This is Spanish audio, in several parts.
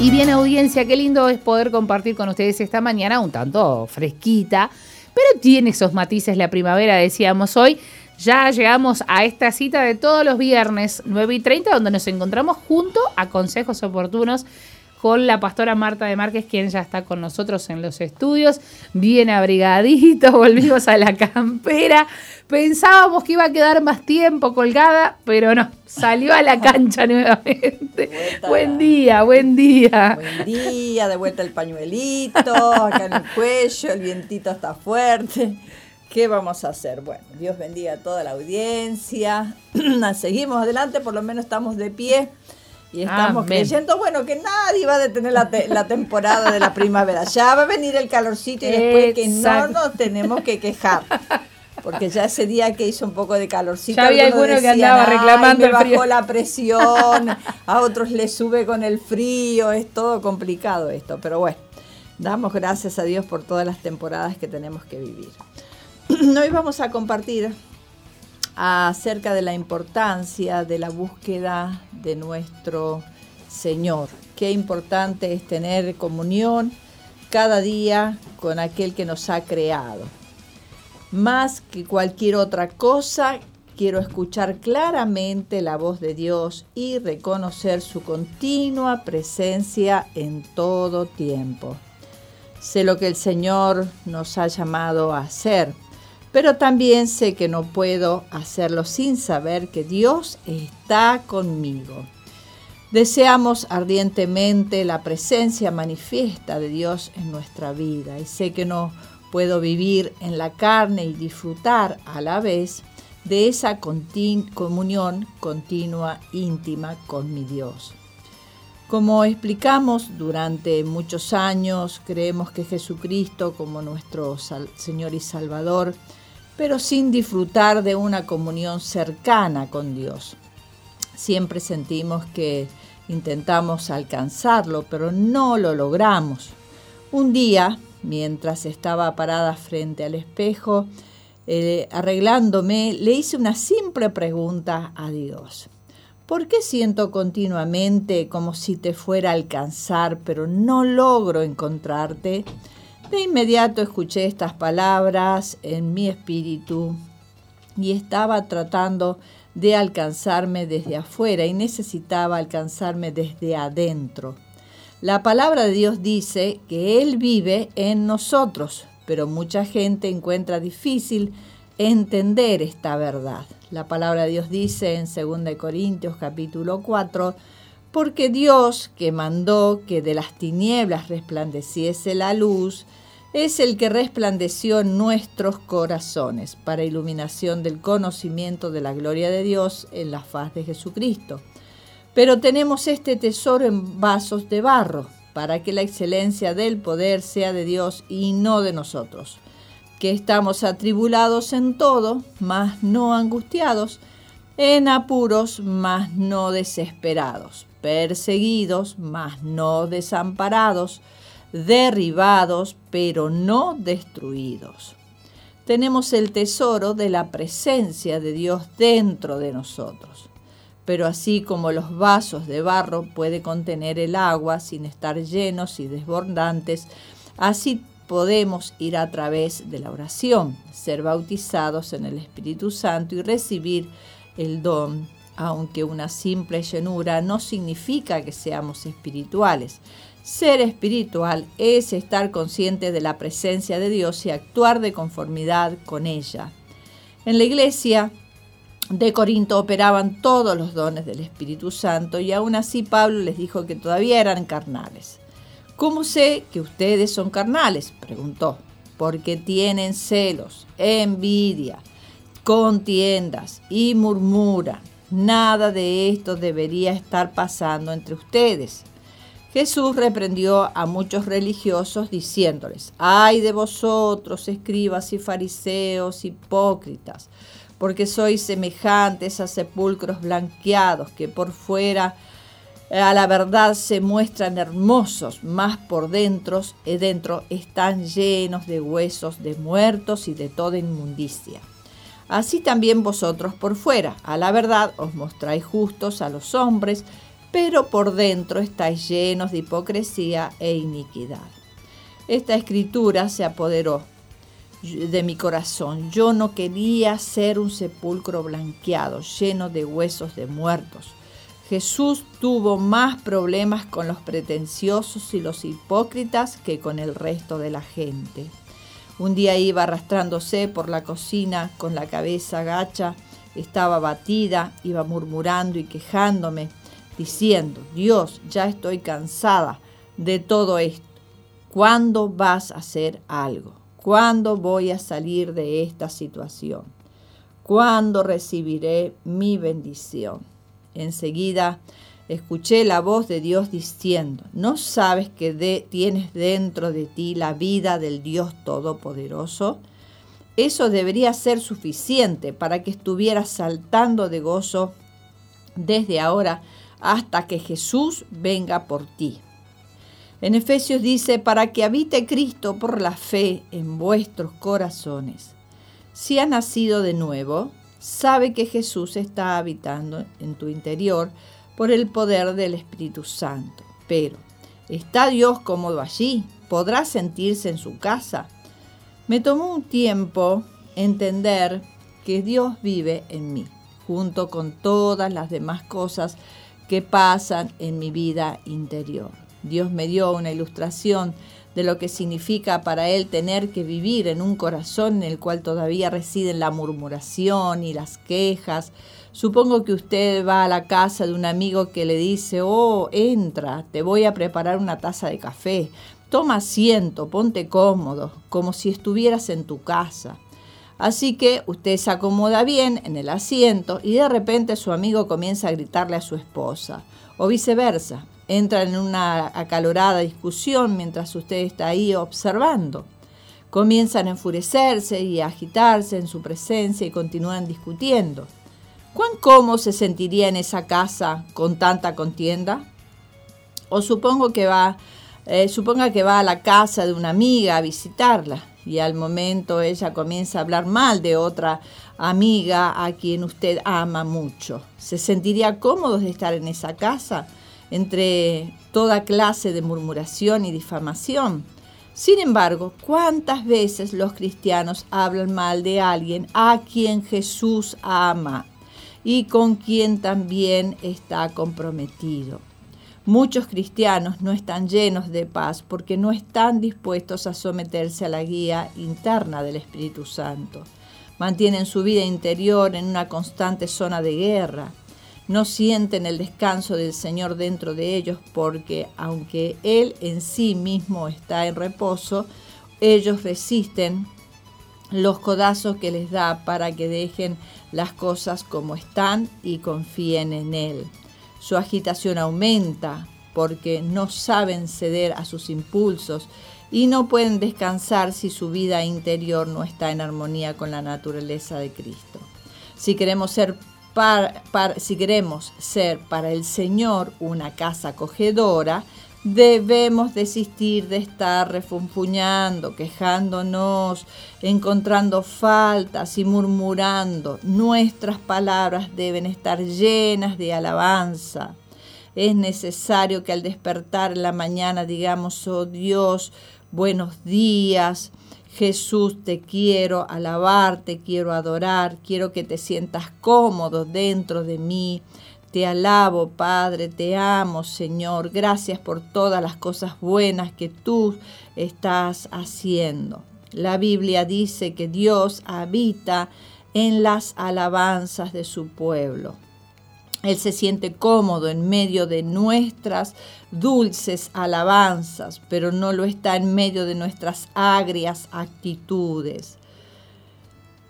Y bien audiencia, qué lindo es poder compartir con ustedes esta mañana un tanto fresquita, pero tiene esos matices la primavera, decíamos hoy. Ya llegamos a esta cita de todos los viernes 9 y 30, donde nos encontramos junto a Consejos Oportunos con la pastora Marta de Márquez, quien ya está con nosotros en los estudios, bien abrigadito, volvimos a la campera. Pensábamos que iba a quedar más tiempo colgada, pero no, salió a la cancha nuevamente. Buen día, buen día. Buen día, de vuelta el pañuelito, acá en el cuello, el vientito está fuerte. ¿Qué vamos a hacer? Bueno, Dios bendiga a toda la audiencia. Seguimos adelante, por lo menos estamos de pie. Y estamos creyendo, bueno, que nadie va a detener la, la, temporada de la primavera. Ya va a venir el calorcito y después que no nos tenemos que quejar. Porque ya ese día que hizo un poco de calorcito. Ya había alguno que andaba reclamando me bajó la presión, a otros le sube con el frío, es todo complicado esto. Pero bueno, damos gracias a Dios por todas las temporadas que tenemos que vivir. Hoy vamos a compartir acerca de la importancia de la búsqueda de nuestro Señor. Qué importante es tener comunión cada día con aquel que nos ha creado. Más que cualquier otra cosa, quiero escuchar claramente la voz de Dios y reconocer su continua presencia en todo tiempo. Sé lo que el Señor nos ha llamado a hacer pero también sé que no puedo hacerlo sin saber que Dios está conmigo. Deseamos ardientemente la presencia manifiesta de Dios en nuestra vida y sé que no puedo vivir en la carne y disfrutar a la vez de esa comunión continua, íntima con mi Dios. Como explicamos durante muchos años, creemos que Jesucristo como nuestro Señor y Salvador pero sin disfrutar de una comunión cercana con Dios. Siempre sentimos que intentamos alcanzarlo, pero no lo logramos. Un día, mientras estaba parada frente al espejo, eh, arreglándome, le hice una simple pregunta a Dios. ¿Por qué siento continuamente como si te fuera a alcanzar, pero no logro encontrarte? De inmediato escuché estas palabras en mi espíritu y estaba tratando de alcanzarme desde afuera y necesitaba alcanzarme desde adentro. La palabra de Dios dice que Él vive en nosotros, pero mucha gente encuentra difícil entender esta verdad. La palabra de Dios dice en 2 Corintios capítulo 4, porque Dios que mandó que de las tinieblas resplandeciese la luz, es el que resplandeció nuestros corazones para iluminación del conocimiento de la gloria de Dios en la faz de Jesucristo. Pero tenemos este tesoro en vasos de barro, para que la excelencia del poder sea de Dios y no de nosotros, que estamos atribulados en todo, mas no angustiados, en apuros, mas no desesperados, perseguidos, mas no desamparados, derribados, pero no destruidos. Tenemos el tesoro de la presencia de Dios dentro de nosotros. Pero así como los vasos de barro puede contener el agua sin estar llenos y desbordantes, así podemos ir a través de la oración, ser bautizados en el Espíritu Santo y recibir el don aunque una simple llenura no significa que seamos espirituales. Ser espiritual es estar consciente de la presencia de Dios y actuar de conformidad con ella. En la iglesia de Corinto operaban todos los dones del Espíritu Santo y aún así Pablo les dijo que todavía eran carnales. ¿Cómo sé que ustedes son carnales? preguntó. Porque tienen celos, envidia, contiendas y murmuran. Nada de esto debería estar pasando entre ustedes. Jesús reprendió a muchos religiosos diciéndoles, ay de vosotros, escribas y fariseos hipócritas, porque sois semejantes a sepulcros blanqueados que por fuera eh, a la verdad se muestran hermosos, más por dentro, eh, dentro están llenos de huesos de muertos y de toda inmundicia. Así también vosotros por fuera, a la verdad os mostráis justos a los hombres, pero por dentro estáis llenos de hipocresía e iniquidad. Esta escritura se apoderó de mi corazón. Yo no quería ser un sepulcro blanqueado, lleno de huesos de muertos. Jesús tuvo más problemas con los pretenciosos y los hipócritas que con el resto de la gente. Un día iba arrastrándose por la cocina con la cabeza gacha, estaba batida, iba murmurando y quejándome, diciendo, Dios, ya estoy cansada de todo esto. ¿Cuándo vas a hacer algo? ¿Cuándo voy a salir de esta situación? ¿Cuándo recibiré mi bendición? Enseguida escuché la voz de Dios diciendo, ¿no sabes que tienes dentro de ti la vida del Dios Todopoderoso? Eso debería ser suficiente para que estuvieras saltando de gozo desde ahora hasta que Jesús venga por ti. En Efesios dice, para que habite Cristo por la fe en vuestros corazones. Si has nacido de nuevo, sabe que Jesús está habitando en tu interior, por el poder del Espíritu Santo. Pero, ¿está Dios cómodo allí? ¿Podrá sentirse en su casa? Me tomó un tiempo entender que Dios vive en mí, junto con todas las demás cosas que pasan en mi vida interior. Dios me dio una ilustración de lo que significa para Él tener que vivir en un corazón en el cual todavía residen la murmuración y las quejas, Supongo que usted va a la casa de un amigo que le dice, oh, entra, te voy a preparar una taza de café, toma asiento, ponte cómodo, como si estuvieras en tu casa. Así que usted se acomoda bien en el asiento y de repente su amigo comienza a gritarle a su esposa, o viceversa. Entra en una acalorada discusión mientras usted está ahí observando. Comienzan a enfurecerse y a agitarse en su presencia y continúan discutiendo. ¿Cuán cómodo se sentiría en esa casa con tanta contienda? O supongo que va, eh, suponga que va a la casa de una amiga a visitarla y al momento ella comienza a hablar mal de otra amiga a quien usted ama mucho. ¿Se sentiría cómodo de estar en esa casa entre toda clase de murmuración y difamación? Sin embargo, ¿cuántas veces los cristianos hablan mal de alguien a quien Jesús ama? y con quien también está comprometido. Muchos cristianos no están llenos de paz porque no están dispuestos a someterse a la guía interna del Espíritu Santo. Mantienen su vida interior en una constante zona de guerra. No sienten el descanso del Señor dentro de ellos porque aunque Él en sí mismo está en reposo, ellos resisten los codazos que les da para que dejen las cosas como están y confíen en Él. Su agitación aumenta porque no saben ceder a sus impulsos y no pueden descansar si su vida interior no está en armonía con la naturaleza de Cristo. Si queremos ser si queremos ser para el Señor una casa acogedora, Debemos desistir de estar refunfuñando, quejándonos, encontrando faltas y murmurando. Nuestras palabras deben estar llenas de alabanza. Es necesario que al despertar en la mañana digamos, oh Dios, buenos días, Jesús, te quiero alabar, te quiero adorar, quiero que te sientas cómodo dentro de mí. Te alabo, Padre, te amo, Señor. Gracias por todas las cosas buenas que tú estás haciendo. La Biblia dice que Dios habita en las alabanzas de su pueblo. Él se siente cómodo en medio de nuestras dulces alabanzas, pero no lo está en medio de nuestras agrias actitudes.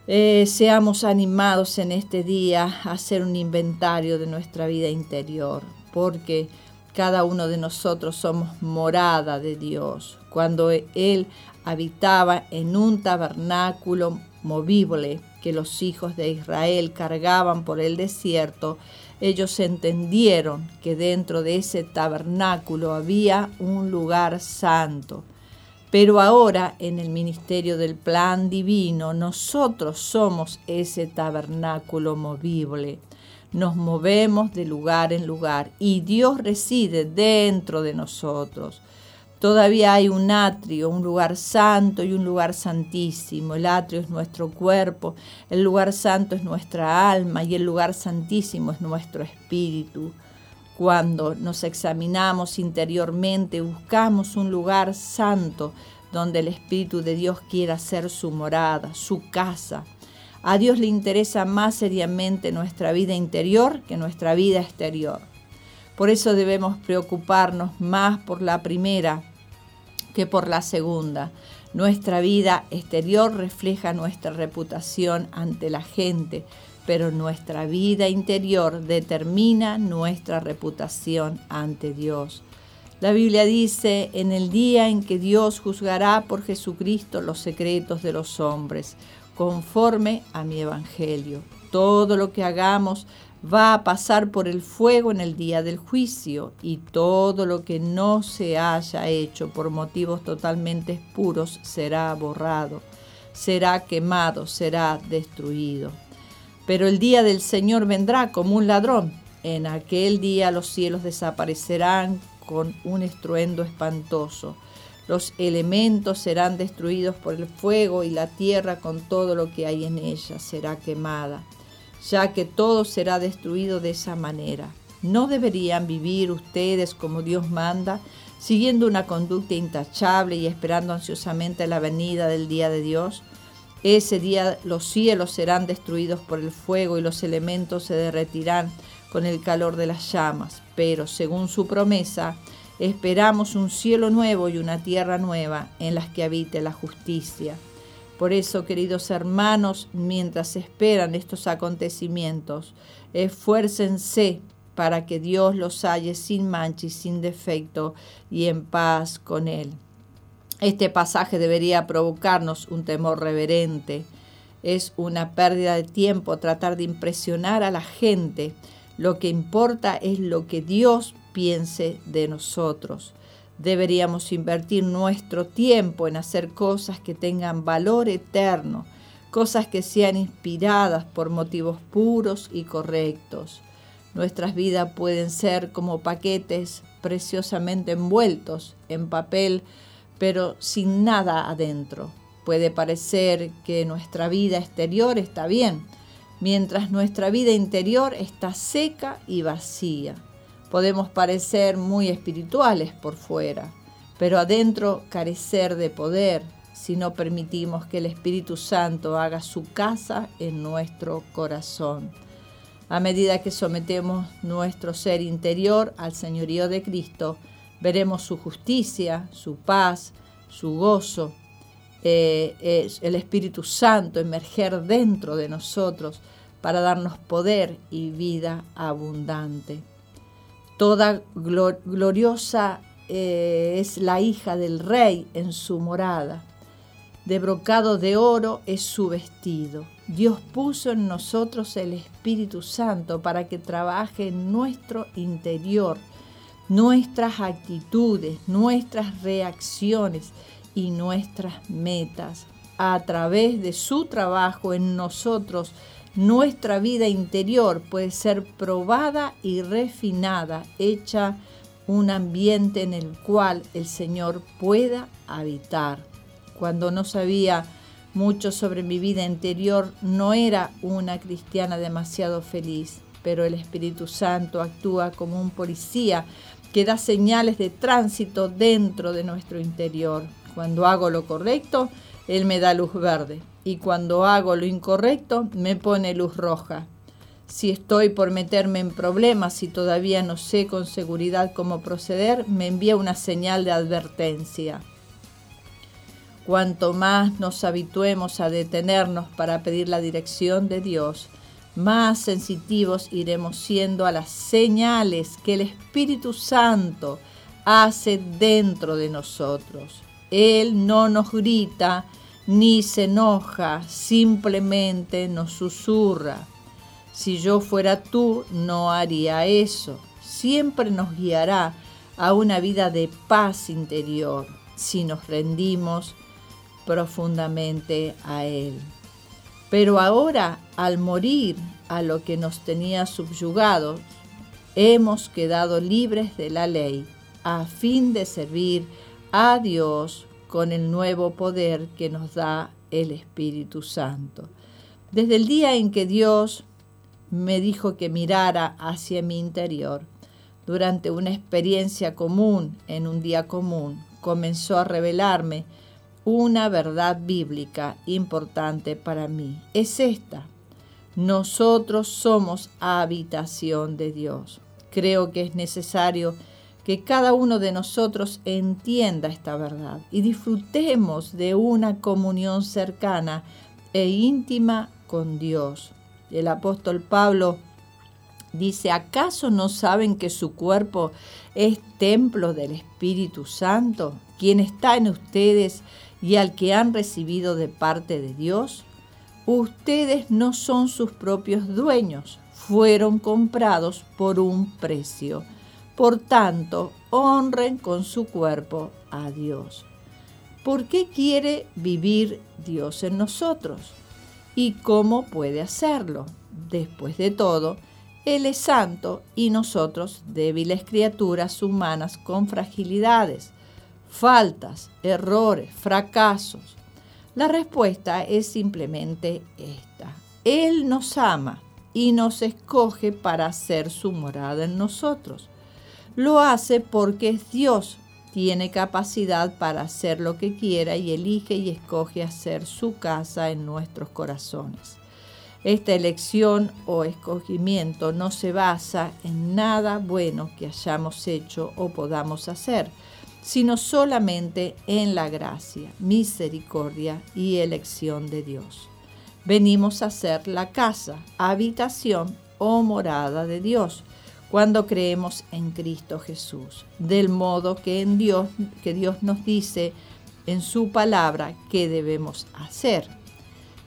Eh, seamos animados en este día a hacer un inventario de nuestra vida interior, porque cada uno de nosotros somos morada de Dios. Cuando Él habitaba en un tabernáculo movible que los hijos de Israel cargaban por el desierto, ellos entendieron que dentro de ese tabernáculo había un lugar santo. Pero ahora en el ministerio del plan divino nosotros somos ese tabernáculo movible. Nos movemos de lugar en lugar y Dios reside dentro de nosotros. Todavía hay un atrio, un lugar santo y un lugar santísimo. El atrio es nuestro cuerpo, el lugar santo es nuestra alma y el lugar santísimo es nuestro espíritu. Cuando nos examinamos interiormente, buscamos un lugar santo donde el Espíritu de Dios quiera ser su morada, su casa. A Dios le interesa más seriamente nuestra vida interior que nuestra vida exterior. Por eso debemos preocuparnos más por la primera que por la segunda. Nuestra vida exterior refleja nuestra reputación ante la gente, pero nuestra vida interior determina nuestra reputación ante Dios. La Biblia dice, en el día en que Dios juzgará por Jesucristo los secretos de los hombres, conforme a mi evangelio. Todo lo que hagamos va a pasar por el fuego en el día del juicio y todo lo que no se haya hecho por motivos totalmente puros será borrado, será quemado, será destruido. Pero el día del Señor vendrá como un ladrón. En aquel día los cielos desaparecerán con un estruendo espantoso. Los elementos serán destruidos por el fuego y la tierra con todo lo que hay en ella será quemada ya que todo será destruido de esa manera. ¿No deberían vivir ustedes como Dios manda, siguiendo una conducta intachable y esperando ansiosamente la venida del día de Dios? Ese día los cielos serán destruidos por el fuego y los elementos se derretirán con el calor de las llamas, pero según su promesa, esperamos un cielo nuevo y una tierra nueva en las que habite la justicia. Por eso, queridos hermanos, mientras esperan estos acontecimientos, esfuércense para que Dios los halle sin mancha y sin defecto y en paz con Él. Este pasaje debería provocarnos un temor reverente. Es una pérdida de tiempo tratar de impresionar a la gente. Lo que importa es lo que Dios piense de nosotros. Deberíamos invertir nuestro tiempo en hacer cosas que tengan valor eterno, cosas que sean inspiradas por motivos puros y correctos. Nuestras vidas pueden ser como paquetes preciosamente envueltos en papel, pero sin nada adentro. Puede parecer que nuestra vida exterior está bien, mientras nuestra vida interior está seca y vacía. Podemos parecer muy espirituales por fuera, pero adentro carecer de poder si no permitimos que el Espíritu Santo haga su casa en nuestro corazón. A medida que sometemos nuestro ser interior al señorío de Cristo, veremos su justicia, su paz, su gozo, eh, el Espíritu Santo emerger dentro de nosotros para darnos poder y vida abundante. Toda gloriosa eh, es la hija del rey en su morada. De brocado de oro es su vestido. Dios puso en nosotros el Espíritu Santo para que trabaje en nuestro interior, nuestras actitudes, nuestras reacciones y nuestras metas. A través de su trabajo en nosotros, nuestra vida interior puede ser probada y refinada, hecha un ambiente en el cual el Señor pueda habitar. Cuando no sabía mucho sobre mi vida interior, no era una cristiana demasiado feliz, pero el Espíritu Santo actúa como un policía que da señales de tránsito dentro de nuestro interior. Cuando hago lo correcto, Él me da luz verde y cuando hago lo incorrecto, me pone luz roja. Si estoy por meterme en problemas y todavía no sé con seguridad cómo proceder, me envía una señal de advertencia. Cuanto más nos habituemos a detenernos para pedir la dirección de Dios, más sensitivos iremos siendo a las señales que el Espíritu Santo hace dentro de nosotros. Él no nos grita ni se enoja, simplemente nos susurra. Si yo fuera tú, no haría eso. Siempre nos guiará a una vida de paz interior si nos rendimos profundamente a Él. Pero ahora, al morir a lo que nos tenía subyugados, hemos quedado libres de la ley a fin de servir a Dios con el nuevo poder que nos da el Espíritu Santo. Desde el día en que Dios me dijo que mirara hacia mi interior, durante una experiencia común, en un día común, comenzó a revelarme una verdad bíblica importante para mí. Es esta. Nosotros somos habitación de Dios. Creo que es necesario que cada uno de nosotros entienda esta verdad y disfrutemos de una comunión cercana e íntima con Dios. El apóstol Pablo dice, ¿acaso no saben que su cuerpo es templo del Espíritu Santo, quien está en ustedes y al que han recibido de parte de Dios? Ustedes no son sus propios dueños, fueron comprados por un precio. Por tanto, honren con su cuerpo a Dios. ¿Por qué quiere vivir Dios en nosotros? ¿Y cómo puede hacerlo? Después de todo, Él es santo y nosotros débiles criaturas humanas con fragilidades, faltas, errores, fracasos. La respuesta es simplemente esta. Él nos ama y nos escoge para hacer su morada en nosotros. Lo hace porque es Dios. Tiene capacidad para hacer lo que quiera y elige y escoge hacer su casa en nuestros corazones. Esta elección o escogimiento no se basa en nada bueno que hayamos hecho o podamos hacer, sino solamente en la gracia, misericordia y elección de Dios. Venimos a ser la casa, habitación o morada de Dios cuando creemos en Cristo Jesús, del modo que Dios Dios nos dice en su palabra que debemos hacer.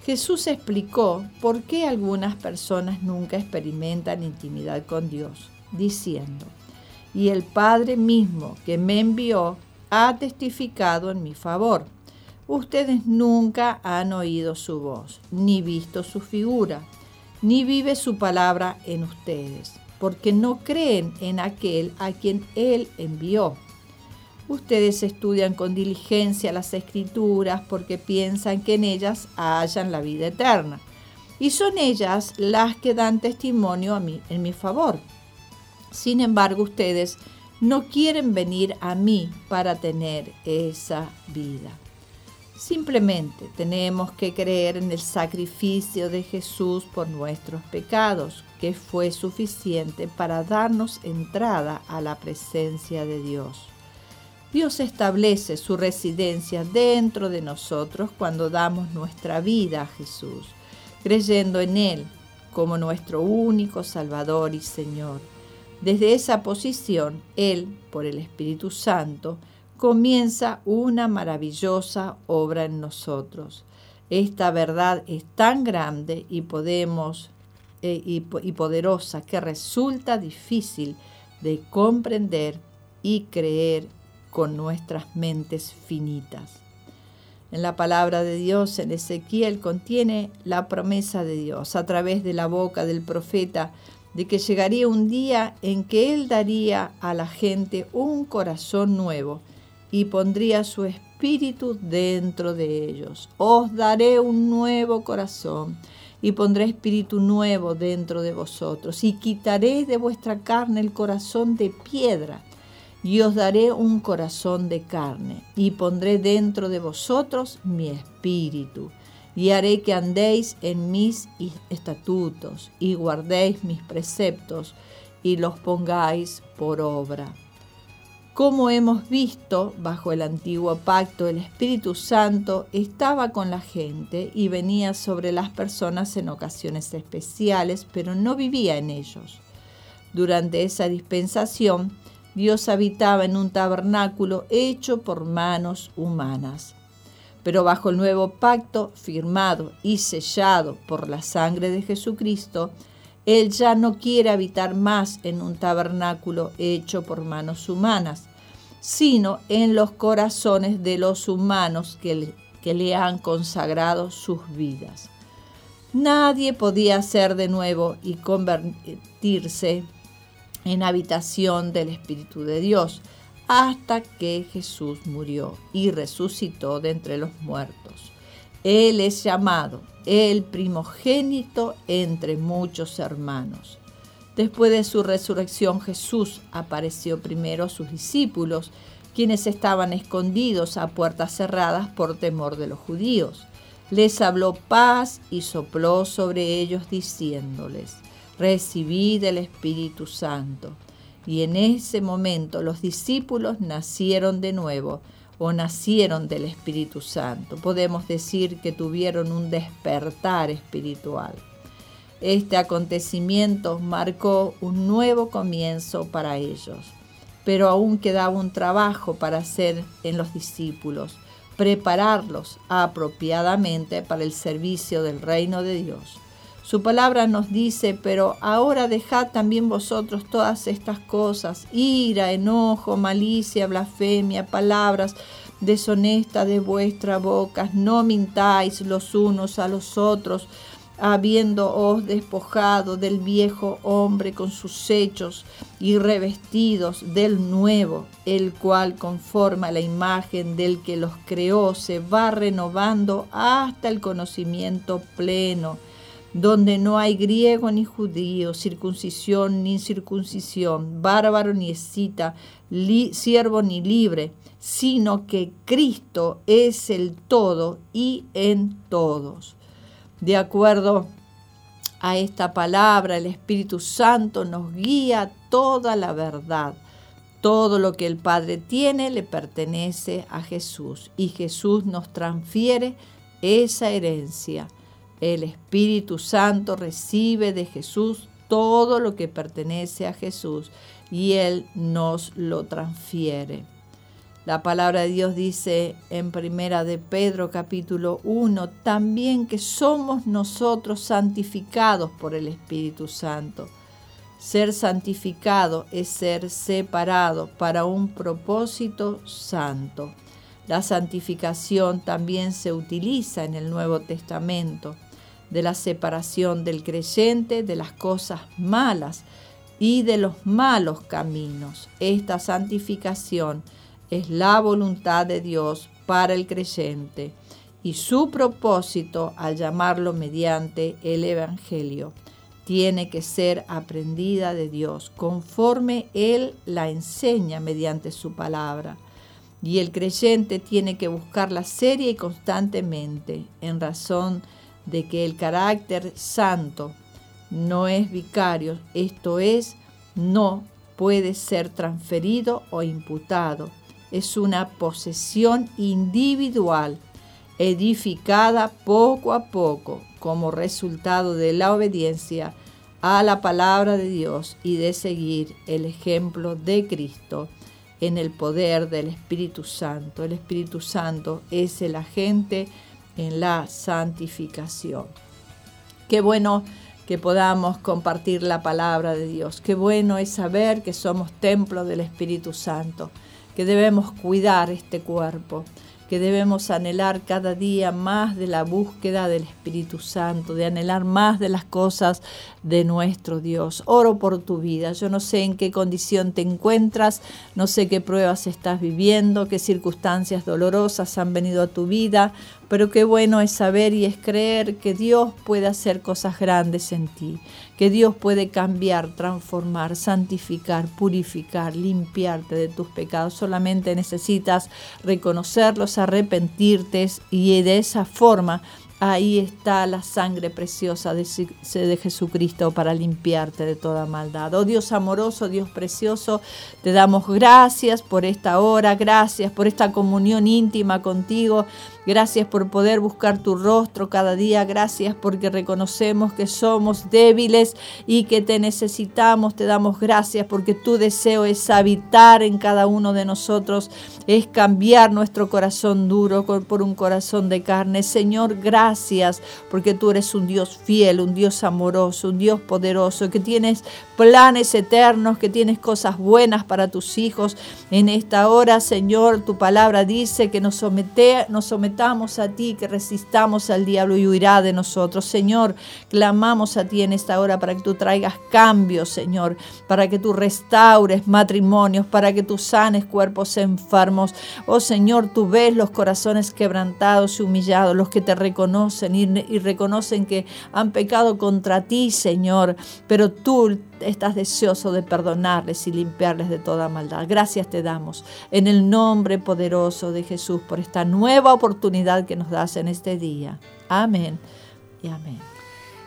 Jesús explicó por qué algunas personas nunca experimentan intimidad con Dios, diciendo, y el Padre mismo que me envió ha testificado en mi favor. Ustedes nunca han oído su voz, ni visto su figura, ni vive su palabra en ustedes porque no creen en aquel a quien Él envió. Ustedes estudian con diligencia las escrituras porque piensan que en ellas hallan la vida eterna. Y son ellas las que dan testimonio a mí, en mi favor. Sin embargo, ustedes no quieren venir a mí para tener esa vida. Simplemente tenemos que creer en el sacrificio de Jesús por nuestros pecados, que fue suficiente para darnos entrada a la presencia de Dios. Dios establece su residencia dentro de nosotros cuando damos nuestra vida a Jesús, creyendo en Él como nuestro único Salvador y Señor. Desde esa posición, Él, por el Espíritu Santo, comienza una maravillosa obra en nosotros. Esta verdad es tan grande y podemos eh, y, y poderosa que resulta difícil de comprender y creer con nuestras mentes finitas. En la palabra de Dios, en Ezequiel, contiene la promesa de Dios a través de la boca del profeta de que llegaría un día en que Él daría a la gente un corazón nuevo y pondría su espíritu dentro de ellos. Os daré un nuevo corazón y pondré espíritu nuevo dentro de vosotros y quitaré de vuestra carne el corazón de piedra y os daré un corazón de carne y pondré dentro de vosotros mi espíritu y haré que andéis en mis estatutos y guardéis mis preceptos y los pongáis por obra. Como hemos visto, bajo el antiguo pacto, el Espíritu Santo estaba con la gente y venía sobre las personas en ocasiones especiales, pero no vivía en ellos. Durante esa dispensación, Dios habitaba en un tabernáculo hecho por manos humanas. Pero bajo el nuevo pacto, firmado y sellado por la sangre de Jesucristo, Él ya no quiere habitar más en un tabernáculo hecho por manos humanas, sino en los corazones de los humanos que le, que le han consagrado sus vidas. Nadie podía ser de nuevo y convertirse en habitación del Espíritu de Dios, hasta que Jesús murió y resucitó de entre los muertos. Él es llamado el primogénito entre muchos hermanos. Después de su resurrección Jesús apareció primero a sus discípulos, quienes estaban escondidos a puertas cerradas por temor de los judíos. Les habló paz y sopló sobre ellos diciéndoles, recibid el Espíritu Santo. Y en ese momento los discípulos nacieron de nuevo o nacieron del Espíritu Santo. Podemos decir que tuvieron un despertar espiritual. Este acontecimiento marcó un nuevo comienzo para ellos, pero aún quedaba un trabajo para hacer en los discípulos, prepararlos apropiadamente para el servicio del reino de Dios. Su palabra nos dice, pero ahora dejad también vosotros todas estas cosas, ira, enojo, malicia, blasfemia, palabras deshonestas de vuestra boca, no mintáis los unos a los otros, habiéndoos despojado del viejo hombre con sus hechos y revestidos del nuevo, el cual conforma la imagen del que los creó, se va renovando hasta el conocimiento pleno donde no hay griego ni judío, circuncisión ni incircuncisión, bárbaro ni escita, siervo ni libre, sino que Cristo es el todo y en todos. De acuerdo a esta palabra, el Espíritu Santo nos guía toda la verdad. Todo lo que el Padre tiene le pertenece a Jesús y Jesús nos transfiere esa herencia. El Espíritu Santo recibe de Jesús todo lo que pertenece a Jesús y Él nos lo transfiere. La palabra de Dios dice en primera de Pedro capítulo 1 también que somos nosotros santificados por el Espíritu Santo. Ser santificado es ser separado para un propósito santo. La santificación también se utiliza en el Nuevo Testamento de la separación del creyente de las cosas malas y de los malos caminos. Esta santificación es la voluntad de Dios para el creyente y su propósito al llamarlo mediante el Evangelio tiene que ser aprendida de Dios conforme Él la enseña mediante su palabra. Y el creyente tiene que buscarla seria y constantemente en razón de de que el carácter santo no es vicario, esto es, no puede ser transferido o imputado. Es una posesión individual, edificada poco a poco como resultado de la obediencia a la palabra de Dios y de seguir el ejemplo de Cristo en el poder del Espíritu Santo. El Espíritu Santo es el agente en la santificación. Qué bueno que podamos compartir la palabra de Dios. Qué bueno es saber que somos templo del Espíritu Santo, que debemos cuidar este cuerpo, que debemos anhelar cada día más de la búsqueda del Espíritu Santo, de anhelar más de las cosas de nuestro Dios. Oro por tu vida. Yo no sé en qué condición te encuentras, no sé qué pruebas estás viviendo, qué circunstancias dolorosas han venido a tu vida, pero qué bueno es saber y es creer que Dios puede hacer cosas grandes en ti, que Dios puede cambiar, transformar, santificar, purificar, limpiarte de tus pecados. Solamente necesitas reconocerlos, arrepentirte y de esa forma Ahí está la sangre preciosa de, Jesucristo para limpiarte de toda maldad. Oh Dios amoroso, Dios precioso, te damos gracias por esta hora, gracias por esta comunión íntima contigo. Gracias por poder buscar tu rostro cada día. Gracias porque reconocemos que somos débiles y que te necesitamos. Te damos gracias porque tu deseo es habitar en cada uno de nosotros, es cambiar nuestro corazón duro por un corazón de carne. Señor, gracias porque tú eres un Dios fiel, un Dios amoroso, un Dios poderoso, que tienes planes eternos, que tienes cosas buenas para tus hijos. En esta hora, Señor, tu palabra dice que nos, somete, nos a ti, que resistamos al diablo y huirá de nosotros. Señor, clamamos a ti en esta hora para que tú traigas cambios, Señor, para que tú restaures matrimonios, para que tú sanes cuerpos enfermos. Oh Señor, tú ves los corazones quebrantados y humillados, los que te reconocen y reconocen que han pecado contra ti, Señor, pero tú estás deseoso de perdonarles y limpiarles de toda maldad. Gracias te damos en el nombre poderoso de Jesús por esta nueva oportunidad que nos das en este día. Amén y amén.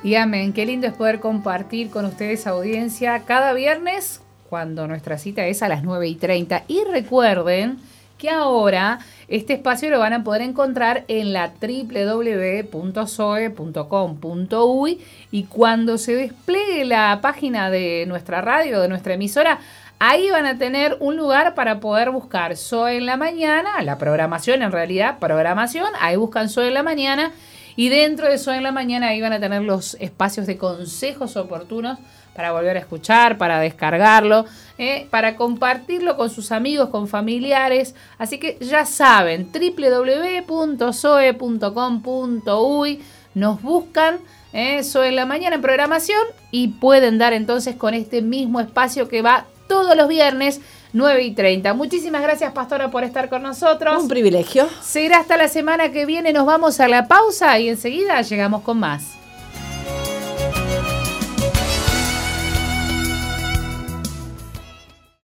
Y amén. Qué lindo es poder compartir con ustedes audiencia cada viernes cuando nuestra cita es a las 9 y 30. Y recuerden que ahora este espacio lo van a poder encontrar en la www.soe.com.uy y cuando se despliegue la página de nuestra radio, de nuestra emisora, ahí van a tener un lugar para poder buscar SOE en la mañana, la programación en realidad, programación, ahí buscan SOE en la mañana y dentro de SOE en la mañana ahí van a tener los espacios de consejos oportunos para volver a escuchar, para descargarlo, eh, para compartirlo con sus amigos, con familiares. Así que ya saben, www.soe.com.uy, nos buscan. eso eh, en la mañana en programación y pueden dar entonces con este mismo espacio que va todos los viernes 9 y 30. Muchísimas gracias, Pastora, por estar con nosotros. Un privilegio. Será hasta la semana que viene. Nos vamos a la pausa y enseguida llegamos con más.